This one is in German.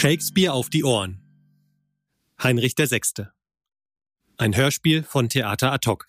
Shakespeare auf die Ohren. Heinrich VI. Ein Hörspiel von Theater ad hoc.